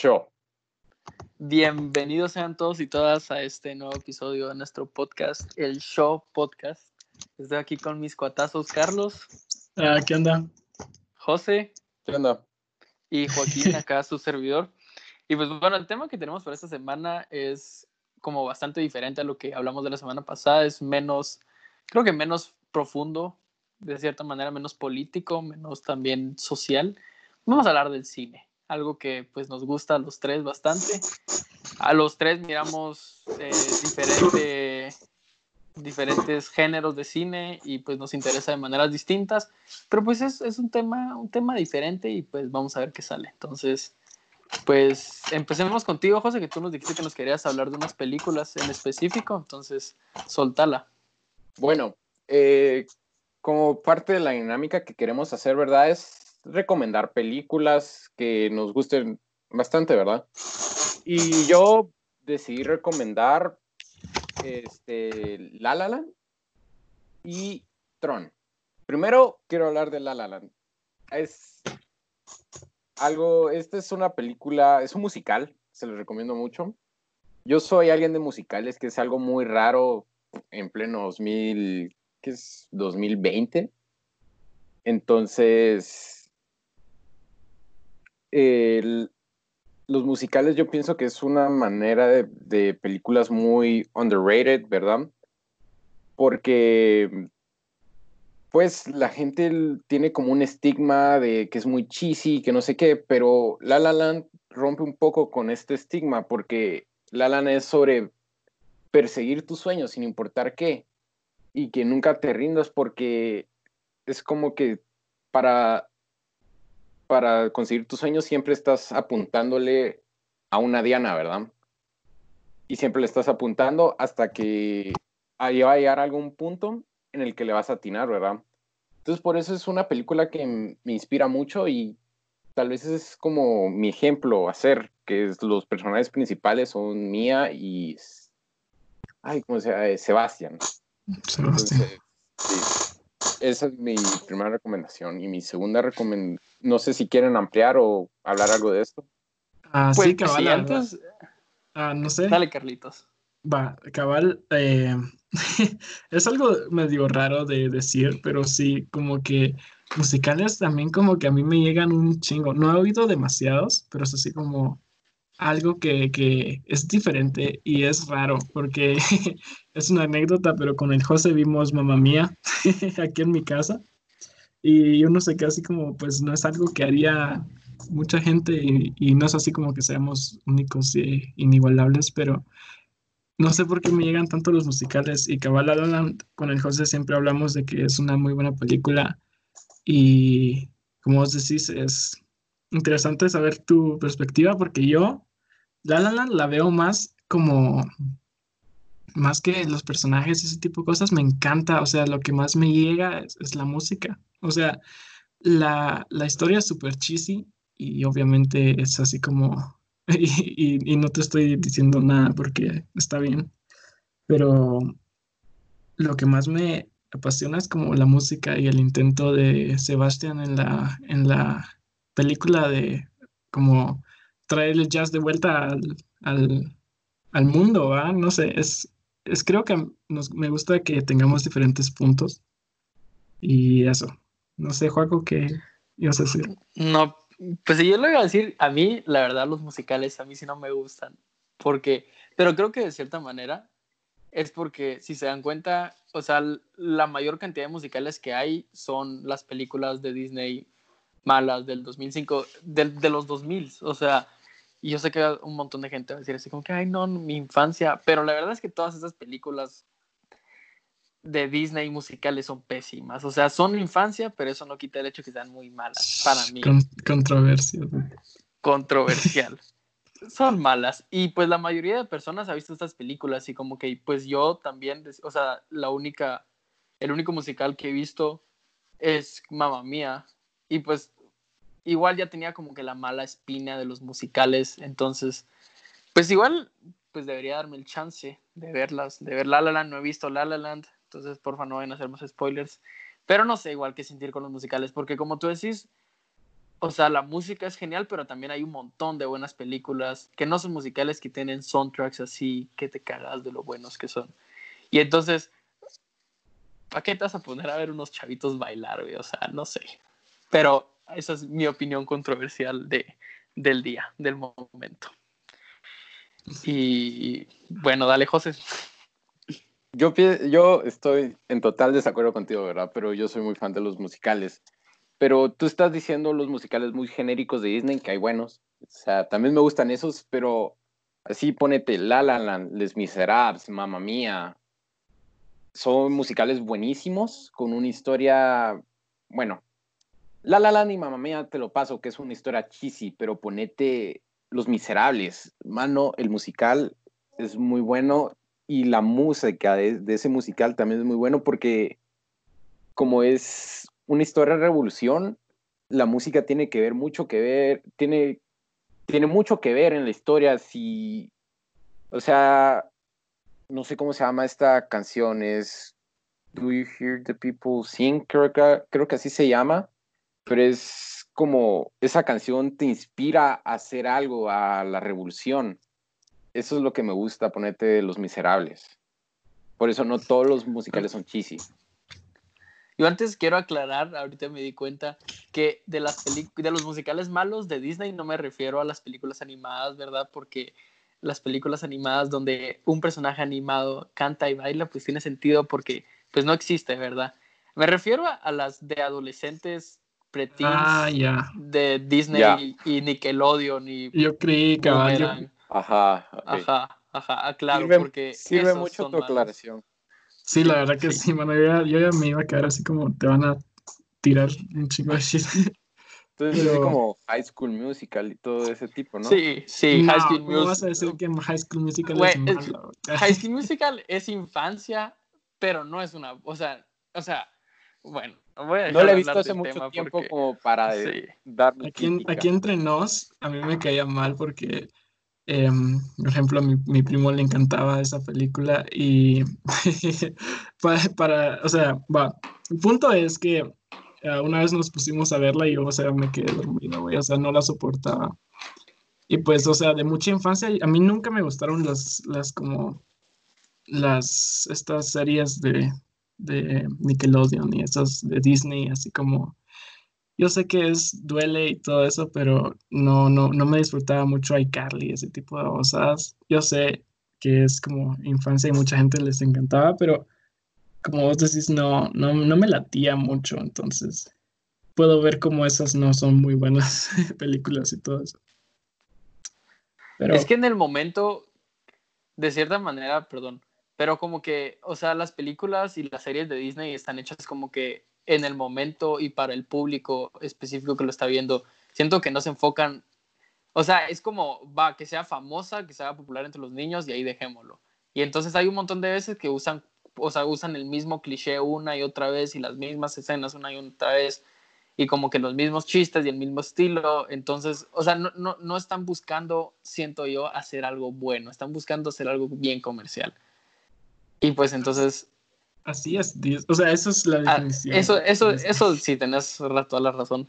Show. Bienvenidos sean todos y todas a este nuevo episodio de nuestro podcast, el Show Podcast. Estoy aquí con mis cuatazos Carlos. Ah, ¿Qué onda? José. ¿Qué onda? Y Joaquín, acá su servidor. Y pues bueno, el tema que tenemos para esta semana es como bastante diferente a lo que hablamos de la semana pasada. Es menos, creo que menos profundo, de cierta manera menos político, menos también social. Vamos a hablar del cine, algo que pues nos gusta a los tres bastante. A los tres miramos eh, diferente, diferentes géneros de cine y pues nos interesa de maneras distintas, pero pues es, es, un, tema, un tema diferente y pues vamos a ver qué sale. Entonces, pues empecemos contigo, José, que tú nos dijiste que nos querías hablar de unas películas en específico, entonces soltala. Bueno, eh, como parte de la dinámica que queremos hacer, ¿verdad? Es recomendar películas que nos gusten bastante, ¿verdad? Y yo decidí recomendar este, La La Land y Tron. Primero quiero hablar de La La Land. Es algo, esta es una película, es un musical, se lo recomiendo mucho. Yo soy alguien de musicales, que es algo muy raro en pleno 2000, que es 2020. Entonces, los musicales yo pienso que es una manera de, de, películas muy underrated, ¿verdad? Porque pues la gente tiene como un estigma de que es muy cheesy, que no sé qué, pero La La Land rompe un poco con este estigma porque La La Land es sobre perseguir tus sueños sin importar qué y que nunca te rindas porque es como que para para conseguir tus sueños siempre estás apuntándole a una diana, ¿verdad? Y siempre le estás apuntando hasta que ahí va a llegar a algún punto en el que le vas a atinar, ¿verdad? Entonces por eso es una película que me inspira mucho y tal vez es como mi ejemplo a hacer, que es, los personajes principales son Mía y... Ay, ¿cómo se llama? Sebastián. Sebastián. Entonces, sí, esa es mi primera recomendación. Y mi segunda recomendación, no sé si quieren ampliar o hablar algo de esto. Ah, Pues, sí, cabal. sí, antes-. Ah, no sé. Dale, Carlitos. Va, cabal. eh, es algo medio raro de decir, pero sí, como que musicales también como que a mí me llegan un chingo. No he oído demasiados, pero es así como algo que, que es diferente y es raro, porque es una anécdota, pero con el José vimos Mamá Mía aquí en mi casa. Y uno se queda así como, pues no es algo que haría mucha gente y, y no es así como que seamos únicos e inigualables, pero no sé por qué me llegan tanto los musicales y Cabal La La Land con el José siempre hablamos de que es una muy buena película y como vos decís es interesante saber tu perspectiva porque yo La La la veo más como más que los personajes ese tipo de cosas me encanta o sea lo que más me llega es, la música. O sea la, la historia es súper cheesy y obviamente es así como y, y- y no te estoy diciendo nada porque está bien, pero lo que más me apasiona es como la música y el intento de Sebastián en la, en la película de como traer el jazz de vuelta al, al, al mundo, ¿va? No sé, es, es creo que nos, me gusta que tengamos diferentes puntos y eso. No sé, Joaco, ¿qué ibas a decir? No, pues yo lo iba a decir, a mí, la verdad, los musicales a mí sí no me gustan, porque, pero creo que de cierta manera es porque, si se dan cuenta, o sea, la mayor cantidad de musicales que hay son las películas de Disney malas del 2005, del- de, los 2000, o sea, y yo sé que un montón de gente va a decir así como que, ay, no, mi infancia, pero la verdad es que todas esas películas de Disney musicales son pésimas, o sea, son infancia, pero eso no quita el hecho que sean muy malas para mí Con- controversia. controversial. Son malas. Y pues la mayoría de personas ha visto estas películas y como que pues yo también, o sea, la única, el único musical que he visto es Mamma Mía. Y pues igual ya tenía como que la mala espina de los musicales. Entonces, pues igual, pues debería darme el chance de verlas, de ver La La Land. No he visto La La Land, entonces porfa no vayan a hacer más spoilers. Pero no sé igual qué sentir con los musicales, porque como tú decís, o sea, la música es genial, pero también hay un montón de buenas películas que no son musicales, que tienen soundtracks así, que te cagas de lo buenos que son. Y entonces, ¿para qué te a poner a ver unos chavitos bailar, güey? O sea, no sé. Pero esa es mi opinión controversial de, del día, del momento. Y bueno, dale, José. Yo, yo estoy en total desacuerdo contigo, ¿verdad? Pero yo soy muy fan de los musicales. Pero tú estás diciendo los musicales muy genéricos de Disney, que hay buenos. O sea, también me gustan esos, pero así ponete La La Land, Les Miserables, Mamma Mía. Son musicales buenísimos, con una historia, bueno, La La Land y Mamma Mía te lo paso, que es una historia cheesy, pero ponete Los Miserables. Mano, el musical es muy bueno y la música de, de ese musical también es muy bueno porque como es una historia de revolución, la música tiene que ver mucho que ver, tiene, tiene mucho que ver en la historia. Si, o sea, no sé cómo se llama esta canción, es Do You Hear the People Sing? Creo que, creo que así se llama, pero es como esa canción te inspira a hacer algo, a la revolución. Eso es lo que me gusta, ponerte Los Miserables. Por eso no todos los musicales son cheesy. Yo antes quiero aclarar, ahorita me di cuenta, que de, las de los musicales malos de Disney no me refiero a las películas animadas, ¿verdad? Porque las películas animadas donde un personaje animado canta y baila, pues tiene sentido porque pues no existe, ¿verdad? Me refiero a, las de adolescentes preteens ah, de Disney y Nickelodeon y Yo creí que... Ajá, ajá, ajá, ah, claro, sirve, porque sirve mucho tu aclaración. Sí, la verdad que sí, mano. Yo ya, me iba a quedar así como te van a tirar un chingo de shit. Entonces es como High School Musical y todo ese tipo, ¿no? Sí, sí, High School Musical. vas a decir que High School Musical es malo? High School Musical es infancia, pero no es una, o sea, o sea, bueno, voy a No le he visto hace mucho tiempo como para sí. darme aquí, aquí entre nos, a mí me caía mal porque Em, por ejemplo, a mi, mi, primo le encantaba esa película y para, o sea, va, el punto es que eh, una vez nos pusimos a verla y yo, o sea, me quedé dormido, o sea, no la soportaba. Y pues, o sea, de mucha infancia, a mí nunca me gustaron las, las como, las, estas series de, de Nickelodeon y esas de Disney, así como yo sé que es duele y todo eso, pero no, no, no me disfrutaba mucho iCarly, ese tipo de cosas. Yo sé que es como infancia y mucha gente les encantaba, pero como vos decís, no, no, no me latía mucho, entonces puedo ver como esas no son muy buenas películas y todo eso. Pero... Es que en el momento, de cierta manera, perdón, pero como que, o sea, las películas y las series de Disney están hechas como que en el momento y para el público específico que lo está viendo. Siento que no se enfocan, o sea, es como, va, que sea famosa, que sea popular entre los niños y ahí dejémoslo. Y entonces hay un montón de veces que usan, o sea, usan el mismo cliché una y otra vez y las mismas escenas una y otra vez y como que los mismos chistes y el mismo estilo. Entonces, o sea, no, no, no están buscando, siento yo, hacer algo bueno, están buscando hacer algo bien comercial. Y pues entonces Así es, o sea, eso es la ah, definición. eso, eso, eso sí, tenés toda la razón.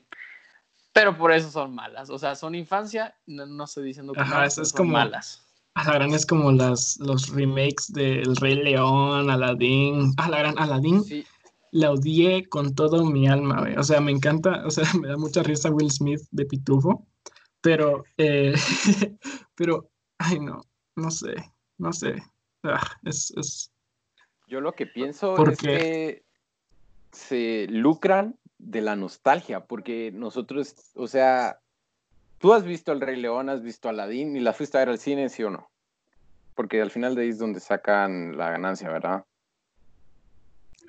Pero por eso son malas. O sea, son infancia, no, estoy diciendo que Ajá, eso es como, malas. A la gran es como las, los remakes del Rey León, Aladdin. A la gran Aladdin. Sí. La odié con todo mi alma, güey. O sea, me encanta, o sea, me da mucha risa Will Smith de Pitufo. Pero, eh, pero, ay, no, no sé, no sé. Ah, es, es, yo lo que pienso es que se lucran de la nostalgia, porque nosotros, o sea, tú has visto El Rey León, has visto Aladdin y la fuiste a ver al cine, ¿sí o no? Porque al final de ahí es donde sacan la ganancia, ¿verdad?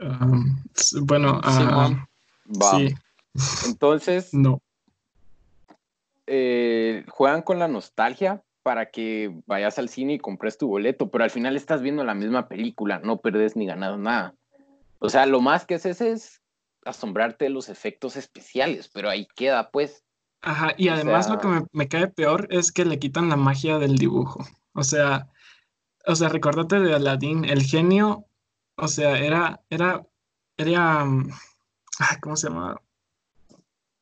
Um, bueno, uh, sí. Entonces, no. Eh, juegan con la nostalgia, para que vayas al cine y compres tu boleto, pero al final estás viendo la misma película, no perdes ni ganado nada. O sea, lo más que haces es asombrarte de los efectos especiales, pero ahí queda, pues. Ajá, y además lo que me, cae peor es que le quitan la magia del dibujo. O sea, o sea, recordate de Aladdin, el genio, o sea, era, era, era, mm, ¿cómo se llama?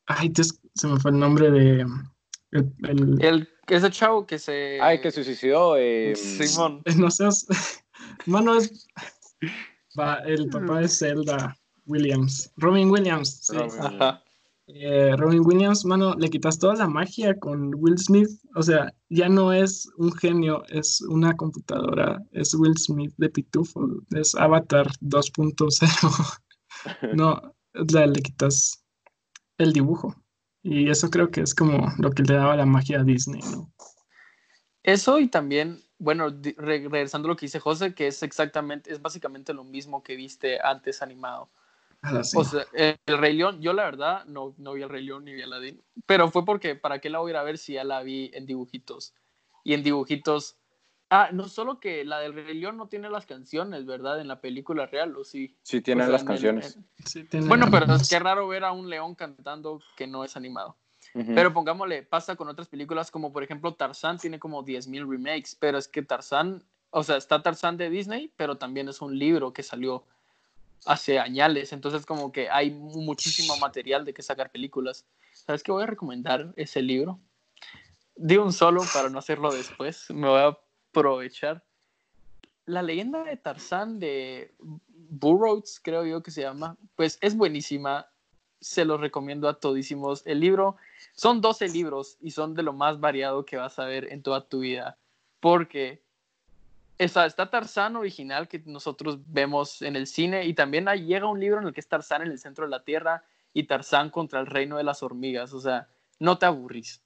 Ay, se me fue el nombre de el, el, ese chavo que se ay que se suicidó eh, Simón no seas mano es el papá de Zelda Williams Robin Williams sí. Eh, Robin Williams, mano, le quitas toda la magia con Will Smith. O sea, ya no es un genio, es una computadora. Es Will Smith de Pitufo, es Avatar 2.0. no, le quitas el dibujo. Y eso creo que es como lo que le daba la magia a Disney, ¿no? Eso y también, bueno, regresando a lo que dice José, que es exactamente, es básicamente lo mismo que viste antes animado. Ah, o sea, el, Rey León, yo la verdad no, no vi el Rey León ni vi Aladdin, pero fue porque, ¿para qué la voy a ir a ver si ya la vi en dibujitos? Y en dibujitos, ah, no solo que la del Rey León no tiene las canciones, ¿verdad? En la película real, ¿o sí? Sí, tiene las canciones. bueno, pero es que raro ver a un león cantando que no es animado. Pero pongámosle, pasa con otras películas como por ejemplo Tarzán tiene como 10.000 remakes, pero es que Tarzán, o sea, está Tarzán de Disney, pero también es un libro que salió hace añales, entonces como que hay muchísimo material de que sacar películas. ¿Sabes qué voy a recomendar ese libro? De un solo para no hacerlo después, me voy a aprovechar. La leyenda de Tarzán de Burroughs, creo yo que se llama, pues es buenísima, se los recomiendo a todísimos. El libro, son 12 libros y son de lo más variado que vas a ver en toda tu vida, porque Está, está Tarzán original que nosotros vemos en el cine y también llega un libro en el que es Tarzán en el centro de la Tierra y Tarzán contra el reino de las hormigas. O sea, no te aburrís.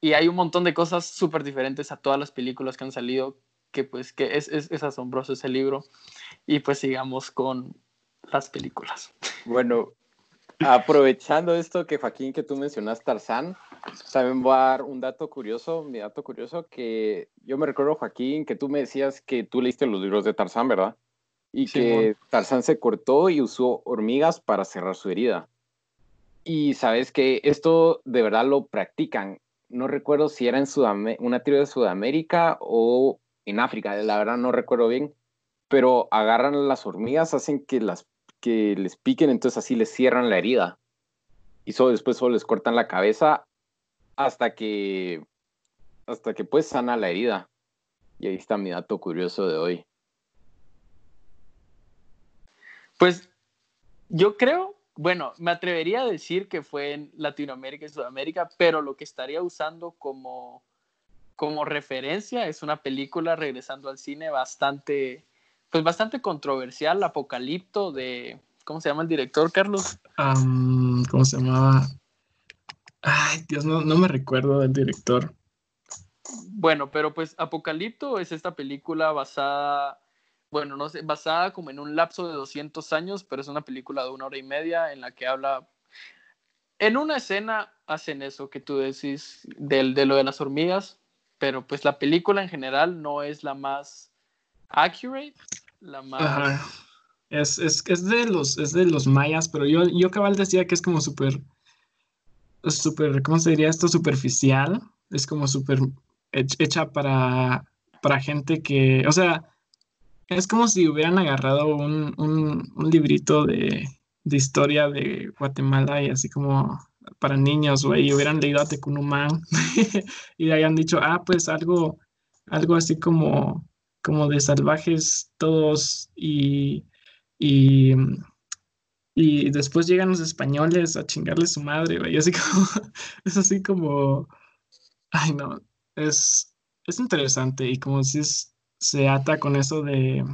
Y hay un montón de cosas súper diferentes a todas las películas que han salido, que pues que es, es, es asombroso ese libro. Y pues sigamos con las películas. Bueno, aprovechando esto que Joaquín, que tú mencionas Tarzán, también voy a dar un dato curioso, mi dato curioso, que yo me recuerdo, Joaquín, que tú me decías que tú leíste los libros de Tarzán, ¿verdad? Y que Tarzán se cortó y usó hormigas para cerrar su herida. Y sabes que esto de verdad lo practican. No recuerdo si era en una tribu de Sudamérica o en África, la verdad no recuerdo bien, pero agarran las hormigas, hacen que las que les piquen, entonces así les cierran la herida. Y solo después solo les cortan la cabeza hasta que hasta que pues sana la herida. Y ahí está mi dato curioso de hoy. Pues yo creo, bueno, me atrevería a decir que fue en Latinoamérica y Sudamérica, pero lo que estaría usando como, como referencia es una película regresando al cine bastante pues bastante controversial, Apocalipto de, ¿cómo se llama el director, Carlos? ¿Cómo se llamaba? Ay, Dios, no, no me recuerdo del director. Bueno, pero pues Apocalipto es esta película basada, bueno, no sé, basada como en un lapso de 200 años, pero es una película de una hora y media en la que habla... En una escena hacen eso que tú decís del, de lo de las hormigas, pero pues la película en general no es la más accurate, la más... Es, es, es, de los, es de los mayas, pero yo, yo cabal decía que es como súper, súper, ¿cómo se diría esto? Superficial. Es como súper hecha para, para gente que, o sea, es como si hubieran agarrado un, un, un librito de, de, historia de Guatemala y así como para niños, güey, y hubieran leído a Tecunumán y hayan dicho, ah, pues algo, algo así como como de salvajes todos y, y, y después llegan los españoles a chingarle su madre, güey. Así como, es así como, ay no, es, es interesante y como si se ata con eso de,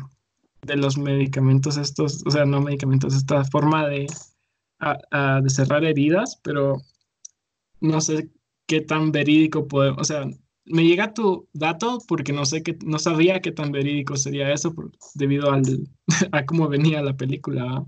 de los medicamentos estos, o sea, no medicamentos, esta forma de, de cerrar heridas, pero no sé qué tan verídico podemos, o sea, me llega tu dato porque no sé que no sabía qué tan verídico sería eso debido al, a cómo venía la película.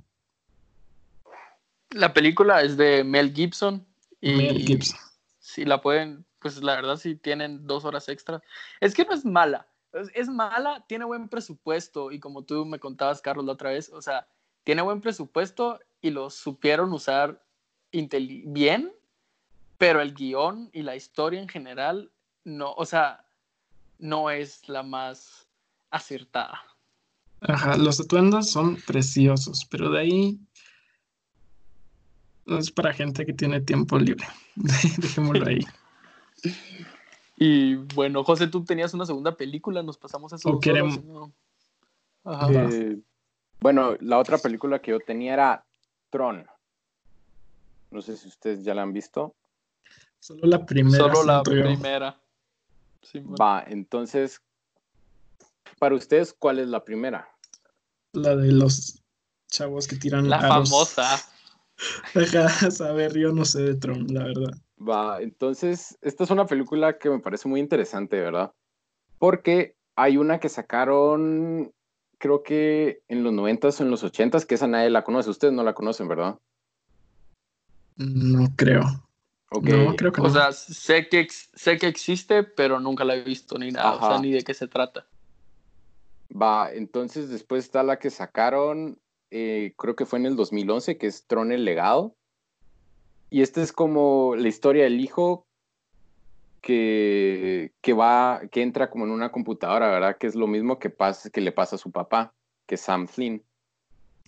La película es de Mel Gibson. Y Mel Gibson. Si la pueden, pues la verdad si tienen dos horas extra. Es que no es mala. Es, mala, tiene buen presupuesto y como tú me contabas, Carlos, la otra vez, o sea, tiene buen presupuesto y lo supieron usar bien, pero el guion y la historia en general no, o sea, no es la más acertada. Ajá, los atuendos son preciosos, pero de ahí es para gente que tiene tiempo libre. Dejémoslo ahí. Y bueno, José, tú tenías una segunda película, nos pasamos a eso. O queremos... Eh, bueno, la otra película que yo tenía era Tron. No sé si ustedes ya la han visto. Solo la primera. Solo la primera. Va, entonces, para ustedes, ¿cuál es la primera? La de los chavos que tiran La famosa. Deja saber, yo no sé de Tron, la verdad. Va, entonces, esta es una película que me parece muy interesante, ¿verdad? Porque hay una que sacaron, creo que en los 90s o en los 80s, que esa nadie la conoce. Ustedes no la conocen, ¿verdad? No creo. Okay. No, creo que o sea, sé que, sé que existe, pero nunca la he visto ni nada, o sea, ni de qué se trata. Va, entonces después está la que sacaron, eh, creo que fue en el 2011, que es Tron el legado. Y esta es como la historia del hijo que, que va, que entra como en una computadora, ¿verdad? Que es lo mismo que, pasa, que le pasa a su papá, que Sam Flynn.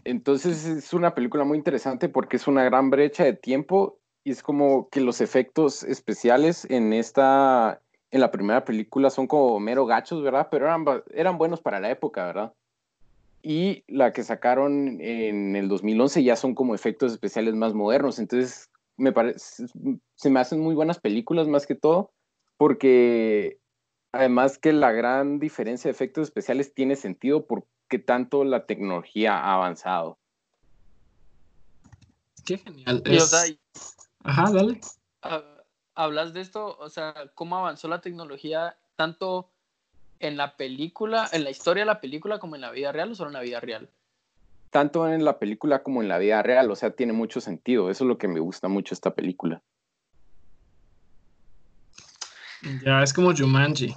Entonces es una película muy interesante porque es una gran brecha de tiempo y es como que los efectos especiales en esta, en la primera película son como mero gachos, ¿verdad? Pero eran, eran buenos para la época, ¿verdad? Y la que sacaron en el 2011 ya son como efectos especiales más modernos. Entonces, me parece, se me hacen muy buenas películas más que todo, porque además que la gran diferencia de efectos especiales tiene sentido porque tanto la tecnología ha avanzado. Qué genial. Ajá, dale. Hablas de esto, o sea, cómo avanzó la tecnología tanto en la película, en la historia de la película como en la vida real o solo en la vida real? Tanto en la película como en la vida real, o sea, tiene mucho sentido. Eso es lo que me gusta mucho esta película. Ya, es como Jumanji.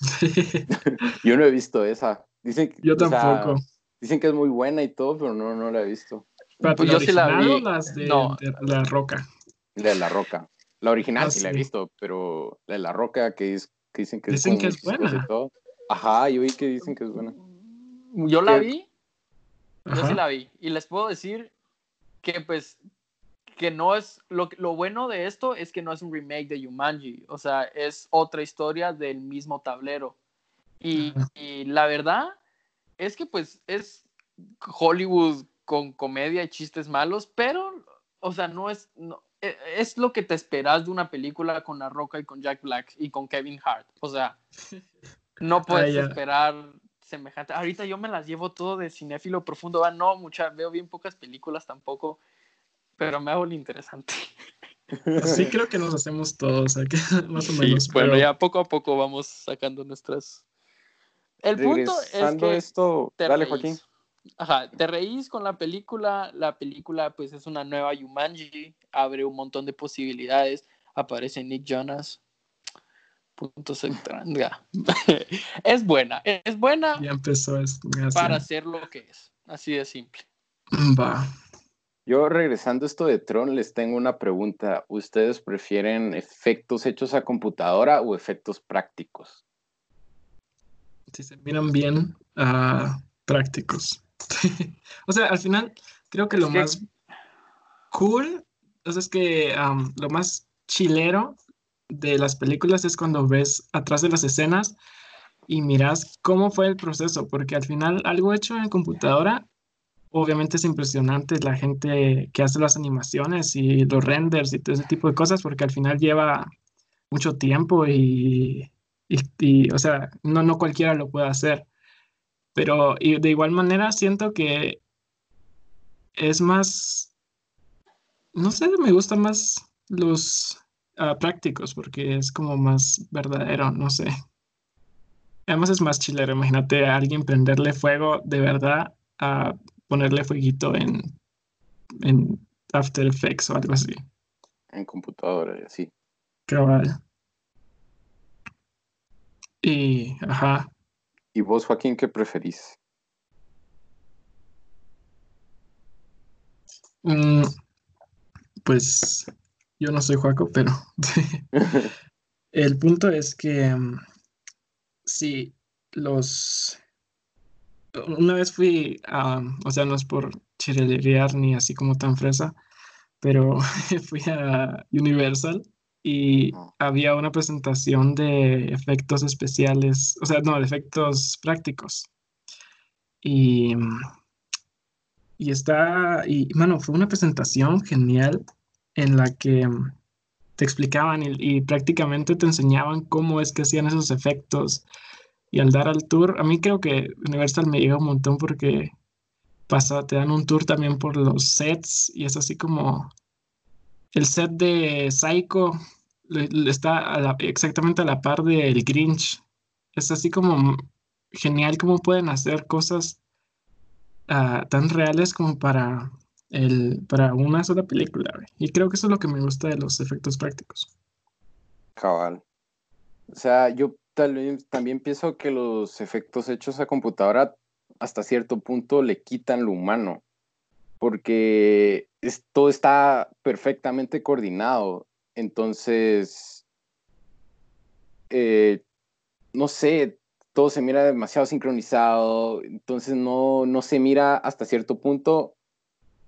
Yo no he visto esa. Dicen, Yo tampoco. dicen que es muy buena y todo, pero no, no la he visto. Pues yo sí la vi. Las de, no. de, La Roca? La de La Roca. La original ah, sí, la he visto, pero la de La Roca que, es, que dicen que dicen es, que es buena. Ajá, yo vi que dicen que es buena. Yo la vi. Yo sí la vi. Y les puedo decir que pues que no es lo, lo bueno de esto es que no es un remake de Jumanji, o sea, es otra historia del mismo tablero. Y, y la verdad es que pues es Hollywood con comedia y chistes malos, pero, o sea, no es, no, e, es lo que te esperas de una película con La Roca y con Jack Black y con Kevin Hart. O sea, no puedes esperar semejante. Ahorita yo me las llevo todo de cinéfilo profundo. Ah, no, mucha, veo bien pocas películas tampoco, pero me hago lo interesante. Sí, creo que nos hacemos todos, más o menos. Bueno, ya poco a poco vamos sacando nuestras. El punto es que. esto, dale, Joaquín. Ajá, te reís con la película, la película pues es una nueva Yumanji, abre un montón de posibilidades, aparece Nick Jonas, puntos extranga. es buena, es buena ya empezó es, para hacer lo que es, así de simple. Va. Yo regresando a esto de Tron, les tengo una pregunta. ¿Ustedes prefieren efectos hechos a computadora o efectos prácticos? Si se miran bien, uh, prácticos. o sea, al final creo que lo más cool, o sea, es que lo más chilero de las películas es cuando ves atrás de las escenas y miras cómo fue el proceso, porque al final algo hecho en computadora, obviamente es impresionante la gente que hace las animaciones y los renders y todo ese tipo de cosas, porque al final lleva mucho tiempo y, y o sea, no, no cualquiera lo puede hacer. Pero y de igual manera siento que es más, no sé, me gustan más los prácticos porque es como más verdadero, no sé. Además es más chilero, imagínate a alguien prenderle fuego de verdad a ponerle fueguito en, en After Effects o algo así. En computadora y así. Cabal. Y, ajá, ¿Y vos, Joaquín, qué preferís? Mm, pues yo no soy Joaco, pero el punto es que mm, si los... Una vez fui a, o sea, no es por chirelear ni así como tan fresa, pero fui a Universal y había una presentación de efectos especiales, o sea, no, de efectos prácticos. Y, y está, y mano, fue una presentación genial en la que mm, te explicaban y, prácticamente te enseñaban cómo es que hacían esos efectos. Y al dar al tour, a mí creo que Universal me llega un montón porque pasa, te dan un tour también por los sets y es así como el set de Psycho está exactamente a la par del Grinch. Es así como genial cómo pueden hacer cosas ah, tan reales como para, el, para una sola película. Y creo que eso es lo que me gusta de los efectos prácticos. Cabal. O sea, yo también pienso que los efectos hechos a computadora hasta cierto punto le quitan lo humano, porque todo está perfectamente coordinado. Entonces, eh, no sé, todo se mira demasiado sincronizado, entonces no, no se mira hasta cierto punto,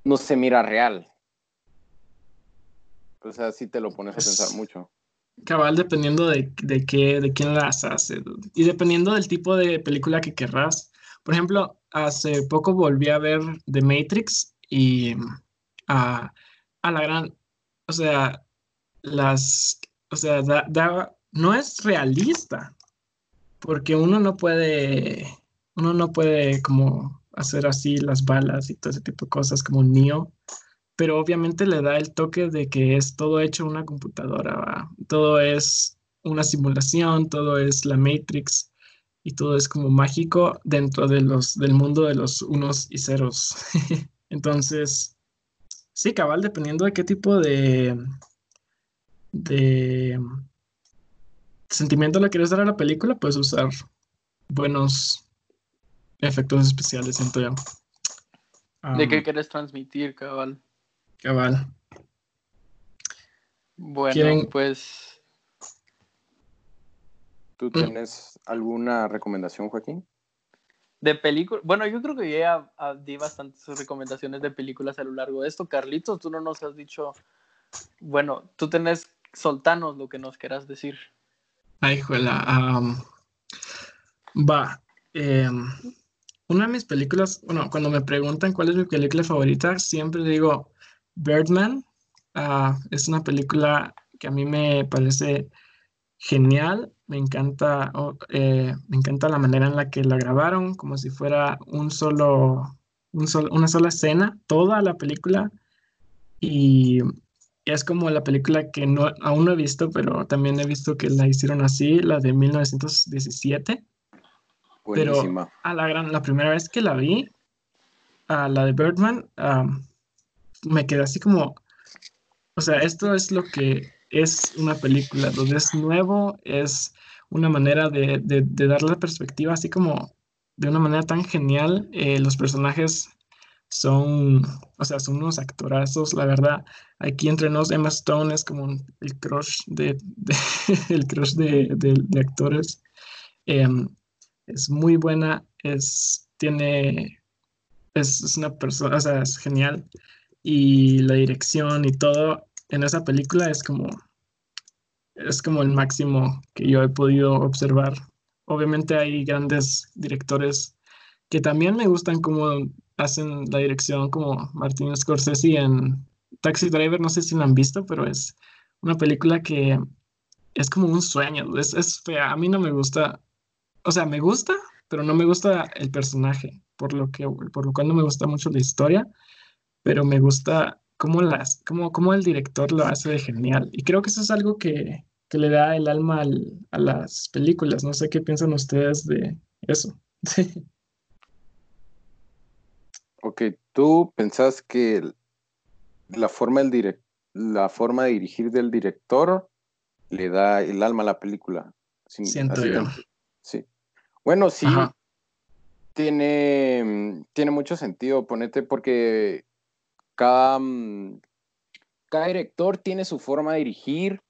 no se mira real. O sea, si te lo pones a pensar Es- mucho. Cabal, dependiendo de, de qué, de quién las hace dude. y dependiendo del tipo de película que querrás. Por ejemplo, hace poco volví a ver The Matrix y a, a la gran, o sea, las, o sea, da- da- no es realista, porque uno no puede, uno no puede como hacer así las balas y todo ese tipo de cosas como Neo pero obviamente le da el toque de que es todo hecho en una computadora. Todo es una simulación, todo es la Matrix y todo es como mágico dentro de los, del mundo de los unos y ceros. Entonces, sí, cabal, dependiendo de qué tipo de, de sentimiento le quieres dar a la película, puedes usar buenos efectos especiales, siento yo. ¿De qué quieres transmitir, cabal? cabal. Bueno, ¿Quieren- pues ¿Tú tienes alguna recomendación, Joaquín? de película. Bueno, yo creo que yo ya ah, di bastantes recomendaciones de películas a lo largo de esto. Carlitos, tú no nos has dicho. Bueno, tú tenés, soltanos lo que nos quieras decir. Ay, juela. va. em, una de mis películas, bueno, cuando me preguntan cuál es mi película favorita, siempre digo Birdman. Ah, es una película que a mí me parece genial. Me encanta, eh, me encanta la manera en la que la grabaron, como si fuera un solo, un sol- una sola escena, toda la película. Y es como la película que no, aún no he visto, pero también he visto que la hicieron así, la de 1917. Pero a la gran, la primera vez que la vi, a la de Birdman, am, me quedé así como, o sea, esto es lo que es una película, donde es nuevo, es una manera de, de, de darle la perspectiva así como de una manera tan genial. eh, los personajes son, o sea, son unos actorazos, la verdad. Aquí entre nos, Emma Stone es como el crush de, de- el crush de, de- de actores. Em, es muy buena, es, tiene, es, es una persona, o sea, es genial. Y la dirección y todo en esa película es como, es como el máximo que yo he podido observar. Obviamente hay grandes directores que también me gustan como hacen la dirección, como Martin Scorsese en Taxi Driver, no sé si la han visto, pero es una película que es como un sueño, es, es fea, a mí no me gusta, o sea, me gusta, pero no me gusta el personaje, por lo que, por lo cual no me gusta mucho la historia, pero me gusta cómo, las, cómo, cómo el director lo hace de genial. Y creo que eso es algo que, que le da el alma al- a las películas. No sé qué piensan ustedes de eso. Ok, ¿tú pensás que la forma, del la forma de dirigir del director le da el alma a la película? Así- Siento yo. Bueno, sí, Ajá. tiene, tiene mucho sentido, ponete, porque cada, mm, cada director tiene su forma de dirigir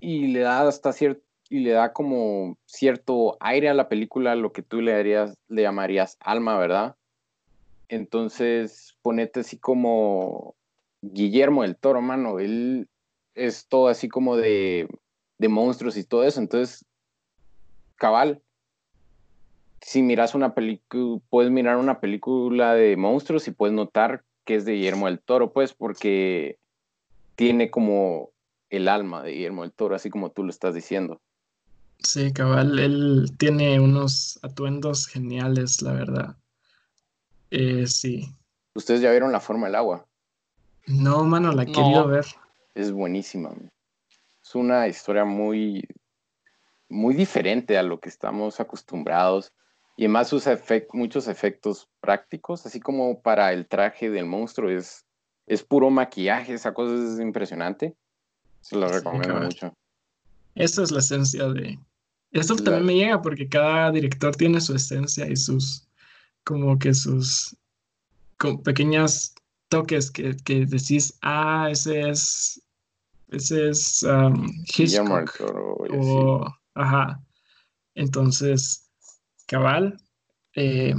y le da hasta cierto y le da como cierto aire a la película, lo que tú le darías, le llamarías alma, ¿verdad? Entonces, ponete así como Guillermo del Toro, mano, él es todo así como de, de monstruos y todo eso, entonces, cabal, si miras una película, puedes mirar una película de monstruos y puedes notar que es de Guillermo del Toro, pues, porque tiene como el alma de Guillermo del Toro, así como tú lo estás diciendo. Sí, cabal, él tiene unos atuendos geniales, la verdad. Eh, sí. ¿Ustedes ya vieron La forma del agua? No, mano, la he querido ver. Es buenísima. Es una historia muy, muy diferente a lo que estamos acostumbrados. Y además usa muchos efectos prácticos, así como para el traje del monstruo es, es puro maquillaje, esa cosa es impresionante. Se lo recomiendo mucho. Esa es la esencia de... Esto también me llega porque cada director tiene su esencia y sus, como que sus pequeñas toques que, que, decís, ah, ese es, ese es um, Hitchcock. o, ajá. Entonces, cabal. Eh,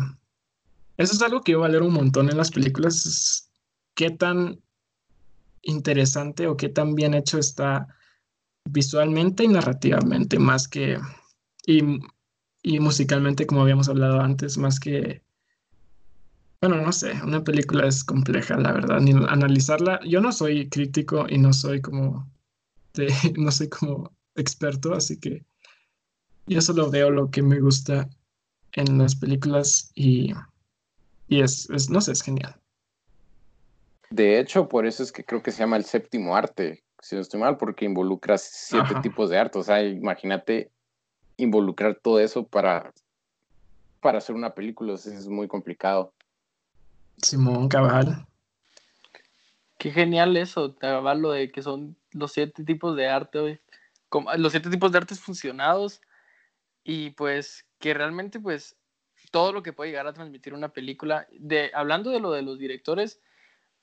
eso es algo que yo valoro un montón en las películas. qué tan interesante o qué tan bien hecho está visualmente y narrativamente, más que. Y, y musicalmente, como habíamos hablado antes, más que. Bueno, no sé, una película es compleja, la verdad, ni analizarla. Yo no soy crítico y no soy como. no soy como experto, así que yo solo veo lo que me gusta en las películas y, y es, no sé, es genial. De hecho, por eso es que creo que se llama el séptimo arte, si no estoy mal, porque involucra siete tipos de arte. O sea, imagínate involucrar todo eso para, para hacer una película, es muy complicado. Simón Cabal. Qué genial eso, Cabal, lo de que son los siete tipos de arte, Como, los siete tipos de artes funcionados y pues que realmente pues todo lo que puede llegar a transmitir una película, de, hablando de lo de los directores,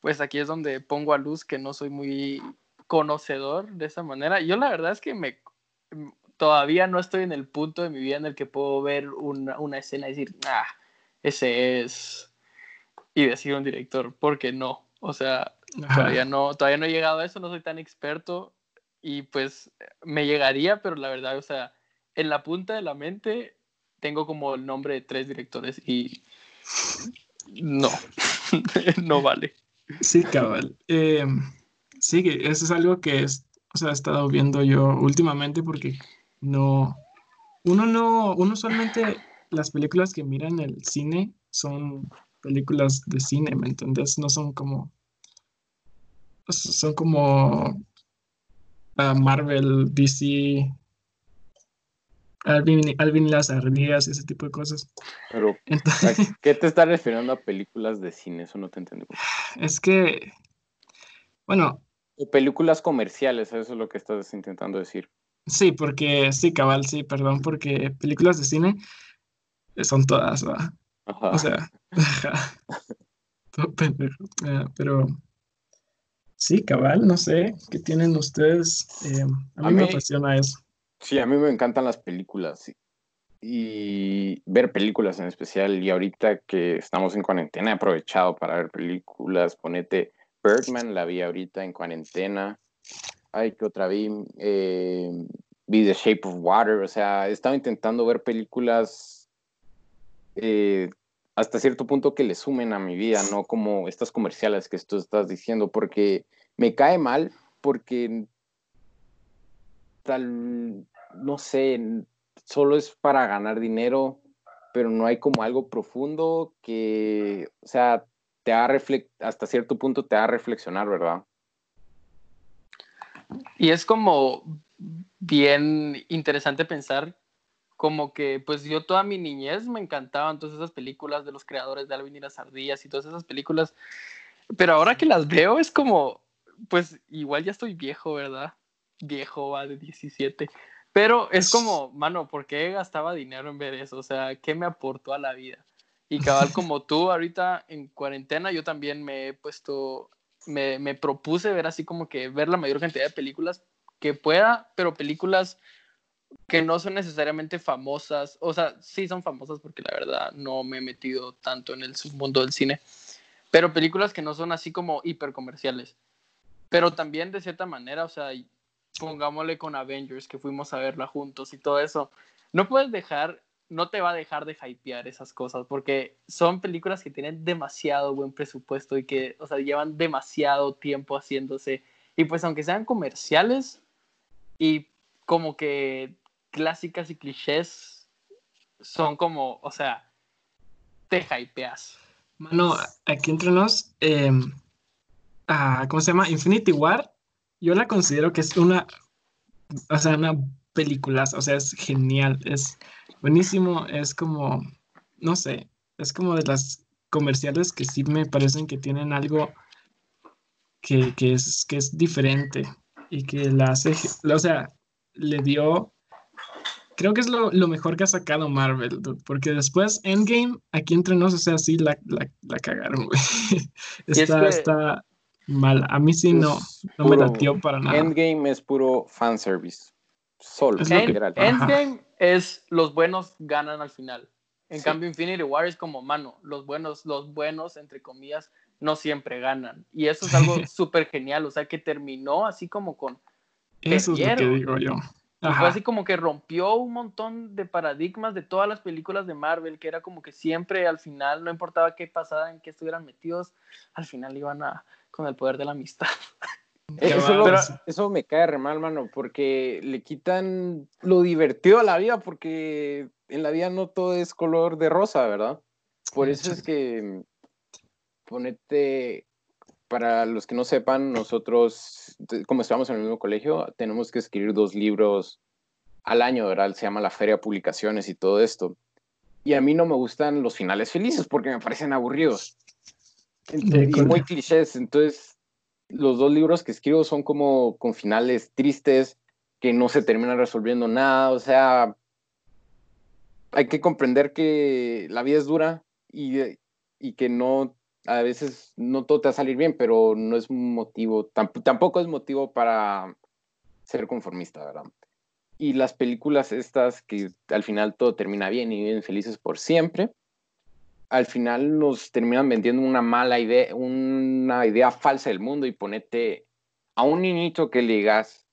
pues aquí es donde pongo a luz que no soy muy conocedor de esa manera. Yo la verdad es que me todavía no estoy en el punto de mi vida en el que puedo ver una, una escena y decir, ah, ese es, y decir un director, porque no, o sea, todavía no, todavía no he llegado a eso, no soy tan experto y pues me llegaría, pero la verdad, o sea, en la punta de la mente tengo como el nombre de tres directores y no, no vale. Sí, cabal. Eh, sí, eso es algo que es, o sea, he estado viendo yo últimamente porque no, uno no, uno usualmente las películas que miran en el cine son películas de cine, ¿me entiendes? No son como, son como ah, Marvel, DC, Alvin, Alvin las ardillas, ese tipo de cosas. Pero, ¿qué te está refiriendo a películas de cine? Eso no te entiendo. Es que, bueno. O películas comerciales, eso es lo que estás intentando decir. Sí, porque, sí, cabal, sí, perdón, porque películas de cine son todas, ¿va? O sea, todo pendejo. Eh, pero, sí, cabal, no sé, ¿qué tienen ustedes? Eh, a, mí me apasiona eso. Sí, a mí me encantan las películas y ver películas en especial. Y ahorita que estamos en cuarentena, he aprovechado para ver películas. Ponete Birdman, la vi ahorita en cuarentena. Ay, que otra vi. Eh, vi The Shape of Water. O sea, he estado intentando ver películas eh, hasta cierto punto que le sumen a mi vida, no como estas comerciales que tú estás diciendo, porque me cae mal porque no sé, solo es para ganar dinero, pero no hay como algo profundo que, o sea, te haga hasta cierto punto te haga reflexionar, ¿verdad? Y es como bien interesante pensar como que pues yo toda mi niñez me encantaban todas esas películas de los creadores de Alvin y las ardillas y todas esas películas, pero ahora que las veo es como, pues igual ya estoy viejo, ¿verdad? Viejo, va de 17. Pero es como, mano, ¿por qué gastaba dinero en ver eso? O sea, ¿qué me aportó a la vida? Y cabal, como tú, ahorita en cuarentena, yo también me he puesto, me, me propuse ver así como que ver la mayor cantidad de películas que pueda, pero películas que no son necesariamente famosas, o sea, sí son famosas porque la verdad no me he metido tanto en el mundo del cine, pero películas que no son así como hiper comerciales. Pero también de cierta manera, o sea, pongámosle con Avengers, que fuimos a verla juntos y todo eso, no puedes dejar, no te va a dejar de hypear esas cosas, porque son películas que tienen demasiado buen presupuesto y que, o sea, llevan demasiado tiempo haciéndose. Y pues aunque sean comerciales y como que clásicas y clichés, son como, o sea, te hypeas. Mano, aquí entre nos, em, ah, ¿cómo se llama? Infinity War, yo la considero que es una, o sea, una película, o sea, es genial, es buenísimo, es como, no sé, es como de las comerciales que sí me parecen que tienen algo que, que, es, que es diferente y que la hace, o sea, le dio creo que es lo, mejor que ha sacado Marvel, porque después Endgame, aquí entre nos, o sea, sí la, la, cagaron, güey. está, está mal. A mí sí no, no me latió para nada. Endgame es puro fanservice. Solo, es Endgame es los buenos ganan al final. En cambio, Infinity War es como, mano, los buenos, los buenos, entre comillas, no siempre ganan. Y eso es algo súper genial, o sea, que terminó así como con... Eso es lo que digo yo. Fue así como que rompió un montón de paradigmas de todas las películas de Marvel, que era como que siempre al final, no importaba qué pasara, en qué estuvieran metidos, al final iban a, con el poder de la amistad. Eso, me cae re mal, mano, porque le quitan lo divertido a la vida, porque en la vida no todo es color de rosa, ¿verdad? Por eso es que ponete, para los que no sepan, nosotros, como estamos en el mismo colegio, tenemos que escribir dos libros al año, ¿verdad? Se llama la Feria de Publicaciones y todo esto. Y a mí no me gustan los finales felices porque me parecen aburridos. Y muy clichés. Entonces, los dos libros que escribo son como con finales tristes, que no se termina resolviendo nada. O sea, hay que comprender que la vida es dura y, y que no a veces no todo te va a salir bien, pero no es motivo, tampoco es motivo para ser conformista, ¿verdad? Y las películas estas que al final todo termina bien y viven felices por siempre, al final nos terminan vendiendo una mala idea, una idea falsa del mundo y ponete a un niñito que le digas,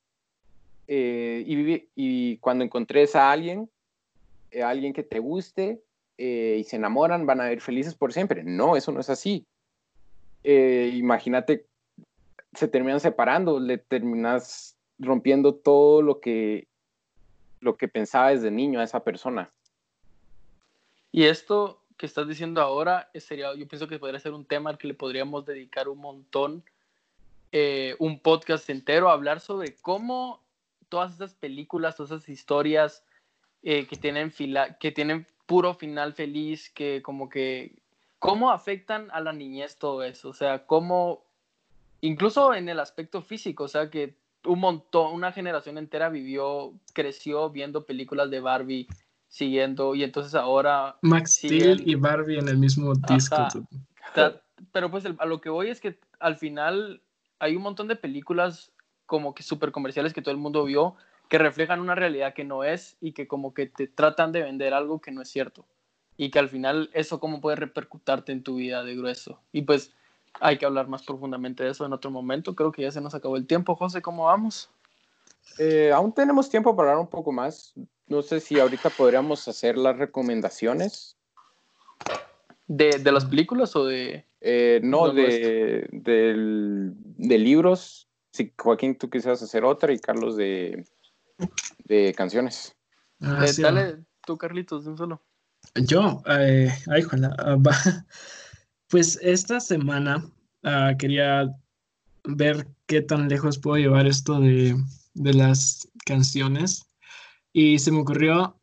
eh, y, cuando encontres a alguien, a eh, alguien que te guste, eh, y se enamoran, van a vivir felices por siempre. No, eso no es así. Imagínate, se terminan separando, le terminas rompiendo todo lo que, lo que pensaba desde niño a esa persona. Y esto que estás diciendo ahora, eh, sería, yo pienso que podría ser un tema al que le podríamos dedicar un montón, un podcast entero, a hablar sobre cómo todas esas películas, todas esas historias que, tienen fila, que tienen puro final feliz, que como que, ¿cómo afectan a la niñez todo eso? O sea, cómo, incluso en el aspecto físico, o sea, que un montón, una generación entera vivió, creció viendo películas de Barbie, siguiendo, y entonces ahora... Max Steel y Barbie en el mismo disco. Pero pues a lo que voy es que al final hay un montón de películas como que súper comerciales que todo el mundo vio, que reflejan una realidad que no es y que como que te tratan de vender algo que no es cierto. Y que al final eso cómo puede repercutarte en tu vida de grueso. Y pues hay que hablar más profundamente de eso en otro momento. Creo que ya se nos acabó el tiempo. José, ¿cómo vamos? Eh, aún tenemos tiempo para hablar un poco más. No sé si ahorita podríamos hacer las recomendaciones. ¿De, de las películas o de...? Eh, no, de, de, de libros. Si Joaquín, tú quisieras hacer otra y Carlos de, de canciones. Ah, eh, dale tú, Carlitos, de un solo. Yo, eh, ay, Juana, ah, pues esta semana ah, quería ver qué tan lejos puedo llevar esto de, las canciones y se me ocurrió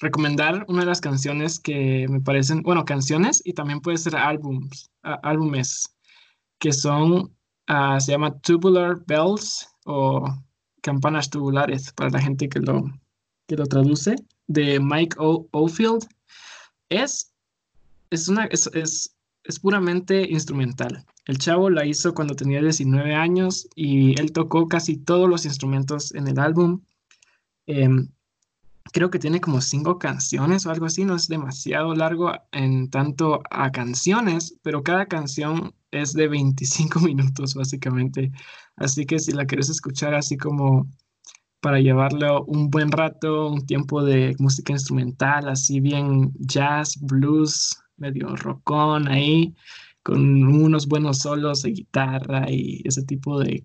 recomendar una de las canciones que me parecen, bueno, canciones y también puede ser álbums, álbumes que son Ah, se llama Tubular Bells o Campanas Tubulares para la gente que lo, que lo traduce, de Mike Ofield. Es, es, una, es, es, puramente instrumental. El chavo la hizo cuando tenía 19 años y él tocó casi todos los instrumentos en el álbum. Em, creo que tiene como cinco canciones o algo así, no es demasiado largo en tanto a canciones, pero cada canción es de 25 minutos básicamente. Así que si la quieres escuchar así como para llevarlo un buen rato, un tiempo de música instrumental, así bien jazz, blues, medio rockón ahí, con unos buenos solos de guitarra y ese tipo de,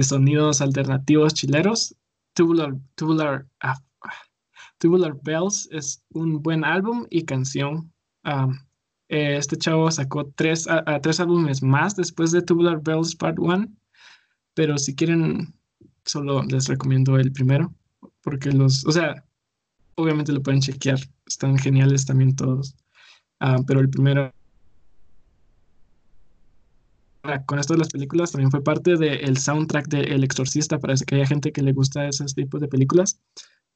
sonidos alternativos chileros. Tubular, Tubular, ah, Tubular Bells es un buen álbum y canción. este chavo sacó tres, tres álbumes más después de Tubular Bells Part 1, pero si quieren, solo les recomiendo el primero, porque los, o sea, obviamente lo pueden chequear, están geniales también todos, ah, pero el primero con esto de las películas también fue parte del soundtrack de El Exorcista. Parece que hay gente que le gusta esos tipos de películas.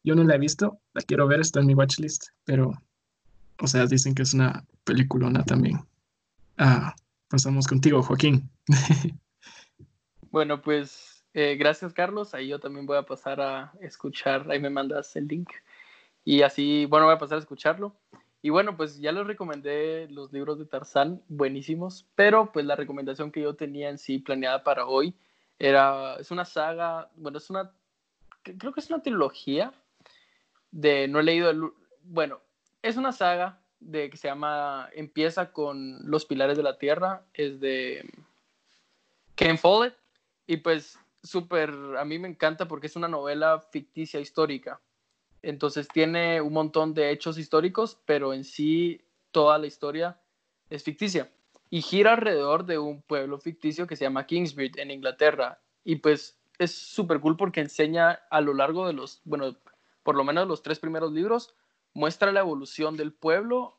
Yo no la he visto, la quiero ver, está en mi watchlist, pero, o sea, dicen que es una peliculona también. Ah, pasamos contigo, Joaquín. bueno, pues eh, gracias, Carlos. Ahí yo también voy a pasar a escuchar, ahí me mandas el link. Y así, bueno, voy a pasar a escucharlo. Y bueno, pues ya les recomendé los libros de Tarzán, buenísimos, pero pues la recomendación que yo tenía en sí planeada para hoy era, es una saga, bueno, es una, creo que es una trilogía de, no he leído, el, bueno, es una saga de que se llama, empieza con Los Pilares de la Tierra, es de Ken Follett, y pues súper, a mí me encanta porque es una novela ficticia histórica. Entonces tiene un montón de hechos históricos, pero en sí toda la historia es ficticia. Y gira alrededor de un pueblo ficticio que se llama Kingsbridge en Inglaterra. Y pues es súper cool porque enseña a lo largo de los, bueno, por lo menos los tres primeros libros, muestra la evolución del pueblo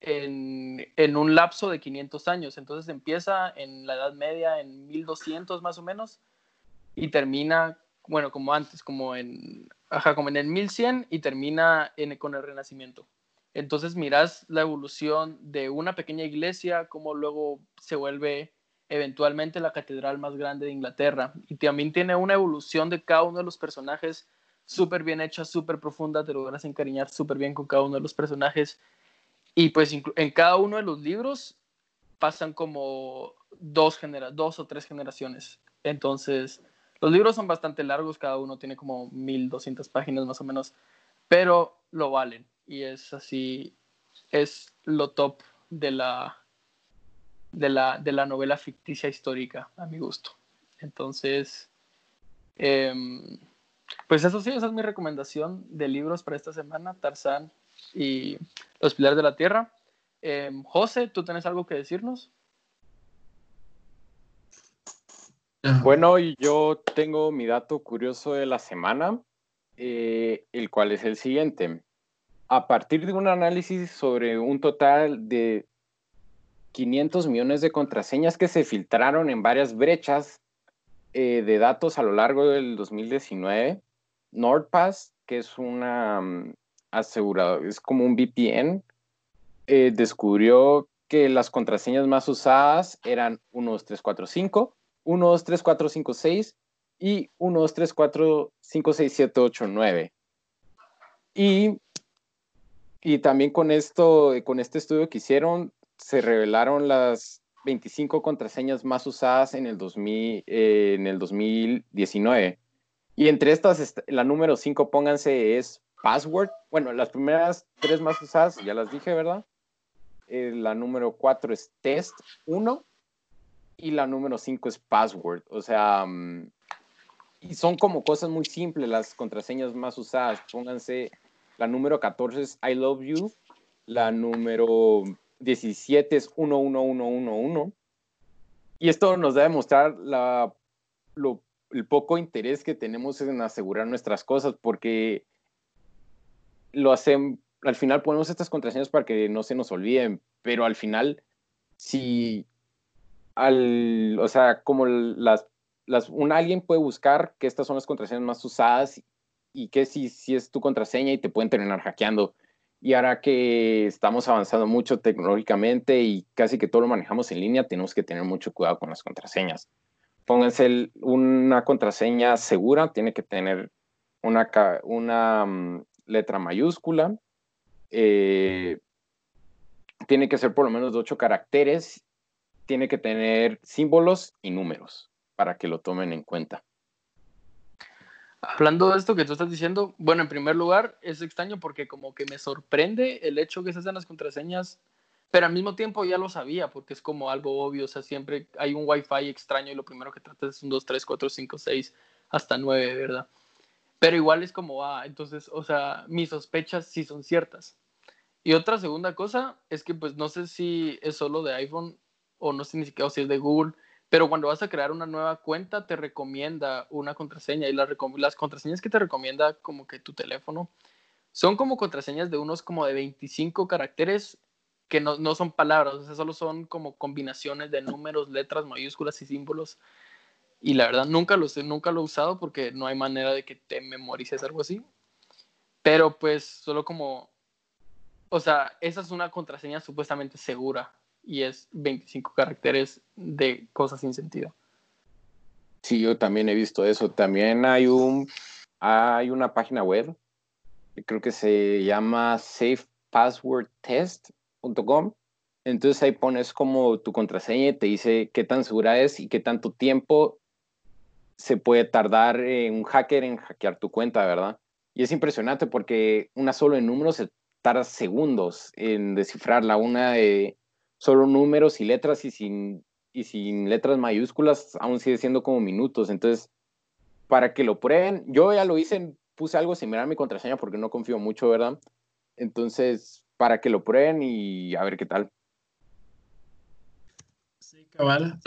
en, en, un lapso de 500 años. Entonces empieza en la Edad Media, en 1200 más o menos, y termina, bueno, como antes, como en ajá, como en el 1100 y termina con el Renacimiento. Entonces miras la evolución de una pequeña iglesia, cómo luego se vuelve eventualmente la catedral más grande de Inglaterra. Y también tiene una evolución de cada uno de los personajes súper bien hecha, súper profunda, te logras encariñar súper bien con cada uno de los personajes. Y pues en cada uno de los libros pasan como dos, genera dos o tres generaciones. Entonces, los libros son bastante largos, cada uno tiene como 1200 páginas más o menos, pero lo valen y es así, es lo top de la, de la, de la novela ficticia histórica, a mi gusto. Entonces, em, pues eso sí, esa es mi recomendación de libros para esta semana, Tarzán y Los Pilares de la Tierra. Em, José, ¿tú tienes algo que decirnos? Bueno, y yo tengo mi dato curioso de la semana, eh, el cual es el siguiente. A partir de un análisis sobre un total de 500 millones de contraseñas que se filtraron en varias brechas eh, de datos a lo largo del 2019, NordPass, que es una um, aseguradora, es como un VPN, eh, descubrió que las contraseñas más usadas eran 1235, 1, 2, 3, 4, 5, 6 y 1, 2, 3, 4, 5, 6, 7, 8, 9. Y, y también con esto, con este estudio que hicieron, se revelaron las 25 contraseñas más usadas en el, 2000, eh, en el 2019. Y entre estas, la número 5, pónganse, es password. Bueno, las primeras tres más usadas, ya las dije, ¿verdad? Eh, la número 4 es test 1 y la número 5 es password. O sea, mm, y son como cosas muy simples las contraseñas más usadas. Pónganse, la número 14 es I love you, la número 17 es 11111. Y esto nos da a demostrar la, lo, el poco interés que tenemos en asegurar nuestras cosas, porque lo hacen, al final ponemos estas contraseñas para que no se nos olviden, pero al final, si al, o sea, como las, las, un alguien puede buscar que estas son las contraseñas más usadas y que si, si es tu contraseña y te pueden terminar hackeando. Y ahora que estamos avanzando mucho tecnológicamente y casi que todo lo manejamos en línea, tenemos que tener mucho cuidado con las contraseñas. Pónganse una contraseña segura, tiene que tener una, una, mm, letra mayúscula. Eh, tiene que ser por lo menos de ocho caracteres. Tiene que tener símbolos y números para que lo tomen en cuenta. Hablando de esto que tú estás diciendo, bueno, en primer lugar, es extraño porque como que me sorprende el hecho que se hacen las contraseñas, pero al mismo tiempo ya lo sabía porque es como algo obvio, o sea, siempre hay un wifi extraño y lo primero que tratas es un 2, 3, 4, 5, 6, hasta 9, ¿verdad? Pero igual es como, ah, entonces, o sea, mis sospechas sí son ciertas. Y otra segunda cosa es que pues no sé si es solo de iPhone o no sé ni siquiera si es de Google, pero cuando vas a crear una nueva cuenta te recomienda una contraseña y las, contraseñas que te recomienda como que tu teléfono son como contraseñas de unos como de 25 caracteres que no, no son palabras, o sea, solo son como combinaciones de números, letras, mayúsculas y símbolos. Y la verdad nunca lo, nunca lo he usado porque no hay manera de que te memorices algo así. Pero pues solo como, o sea, esa es una contraseña supuestamente segura y es 25 caracteres de cosas sin sentido. Sí, yo también he visto eso. También hay un hay una página web, creo que se llama safepasswordtest.com. Entonces ahí pones como tu contraseña y te dice qué tan segura es y qué tanto tiempo se puede tardar un hacker en hackear tu cuenta, ¿verdad? Y es impresionante porque una solo en números se tarda segundos en descifrarla. Una de solo números y letras y sin, y sin letras mayúsculas aún sigue siendo como minutos. Entonces, para que lo prueben, yo ya lo hice, puse algo similar a mi contraseña porque no confío mucho, ¿verdad? Entonces, para que lo prueben y a ver qué tal. Sí, cabal.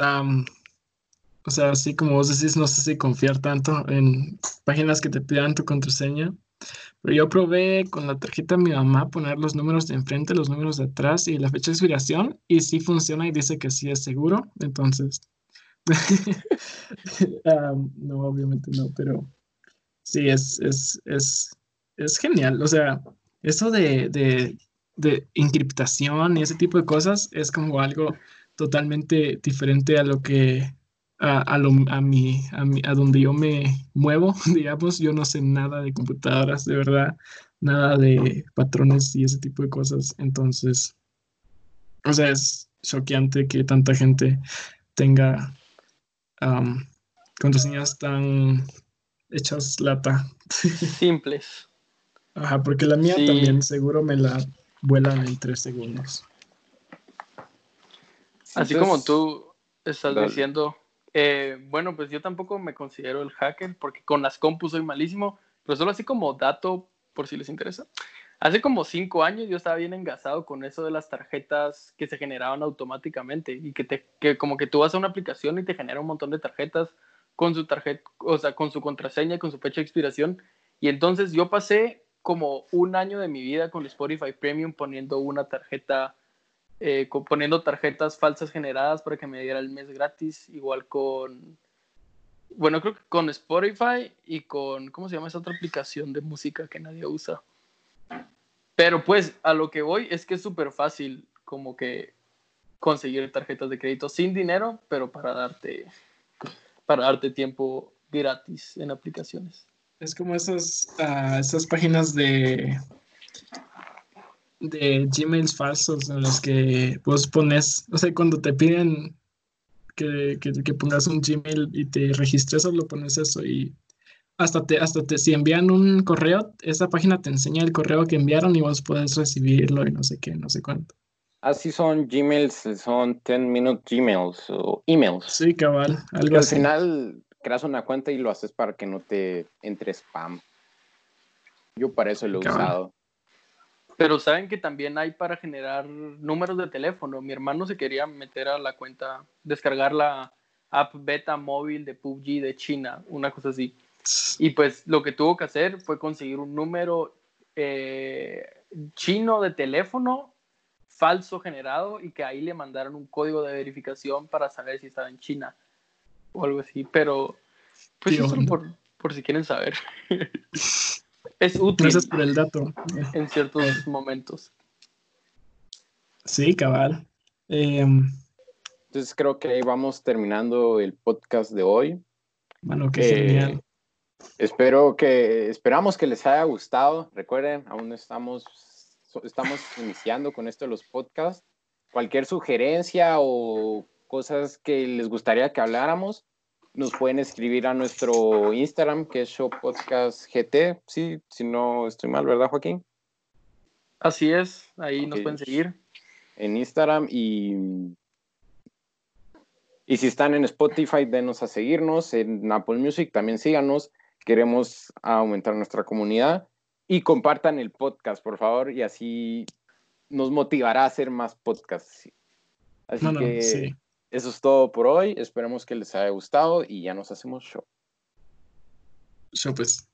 o sea, así como vos decís, no sé si confiar tanto en páginas que te pidan tu contraseña. Pero yo probé con la tarjeta de mi mamá poner los números de enfrente, los números de atrás y la fecha de expiración y sí funciona y dice que sí es seguro. Entonces, no, obviamente no, pero sí, es, es, es, es genial. O sea, eso de, de, de encriptación y ese tipo de cosas es como algo totalmente diferente a lo que a, a, lo, a, mi, a, mi, a donde yo me muevo, digamos, yo no sé nada de computadoras, de verdad, nada de patrones y ese tipo de cosas. Entonces, o sea, es choqueante que tanta gente tenga um, contraseñas tan hechas lata. Simples. Ajá, porque la mía también seguro me la vuelan en tres segundos. Así como tú estás diciendo, eh, bueno, pues yo tampoco me considero el hacker porque con las compus soy malísimo, pero solo así como dato por si les interesa. Hace como cinco años yo estaba bien engasado con eso de las tarjetas que se generaban automáticamente y que, te, que como que tú vas a una aplicación y te genera un montón de tarjetas con su tarjeta, o sea, con su contraseña, con su fecha de expiración. Y entonces yo pasé como un año de mi vida con Spotify Premium poniendo una tarjeta eh, poniendo tarjetas falsas generadas para que me diera el mes gratis, igual con, bueno, creo que con Spotify y con, ¿cómo se llama esa otra aplicación de música que nadie usa? Pero pues a lo que voy es que es súper fácil como que conseguir tarjetas de crédito sin dinero, pero para darte, para darte tiempo gratis en aplicaciones. Es como esas, uh, esas páginas de de Gmails falsos en los que vos pones, o sea, cuando te piden que, que, pongas un Gmail y te registres, solo pones eso y hasta te, hasta te, si envían un correo, esa página te enseña el correo que enviaron y vos puedes recibirlo y no sé qué, no sé cuánto. Así son Gmails, son 10 minute Gmails o emails. Sí, cabal, algo Al final creas una cuenta y lo haces para que no te entre spam. Yo para eso lo he usado. Pero saben que también hay para generar números de teléfono. Mi hermano se quería meter a la cuenta, descargar la app beta móvil de PUBG de China, una cosa así. Y pues lo que tuvo que hacer fue conseguir un número eh, chino de teléfono falso generado y que ahí le mandaron un código de verificación para saber si estaba en China o algo así. Pero pues eso por, por si quieren saber. es útil. Gracias por el dato. En ciertos momentos. Sí, cabal. Em, Entonces creo que ahí vamos terminando el podcast de hoy. Bueno, qué genial. Espero que, esperamos que les haya gustado. Recuerden, aún estamos, estamos iniciando con esto de los podcasts. Cualquier sugerencia o cosas que les gustaría que habláramos, nos pueden escribir a nuestro Instagram, que es Show Podcast GT. Sí, si no estoy mal, ¿verdad, Joaquín? Así es, ahí nos pueden seguir. En Instagram y y si están en Spotify, denos a seguirnos. En Apple Music también síganos. Queremos aumentar nuestra comunidad. Y compartan el podcast, por favor, y así nos motivará a hacer más podcasts. Así que eso es todo por hoy. Esperemos que les haya gustado y ya nos hacemos show. Show pues.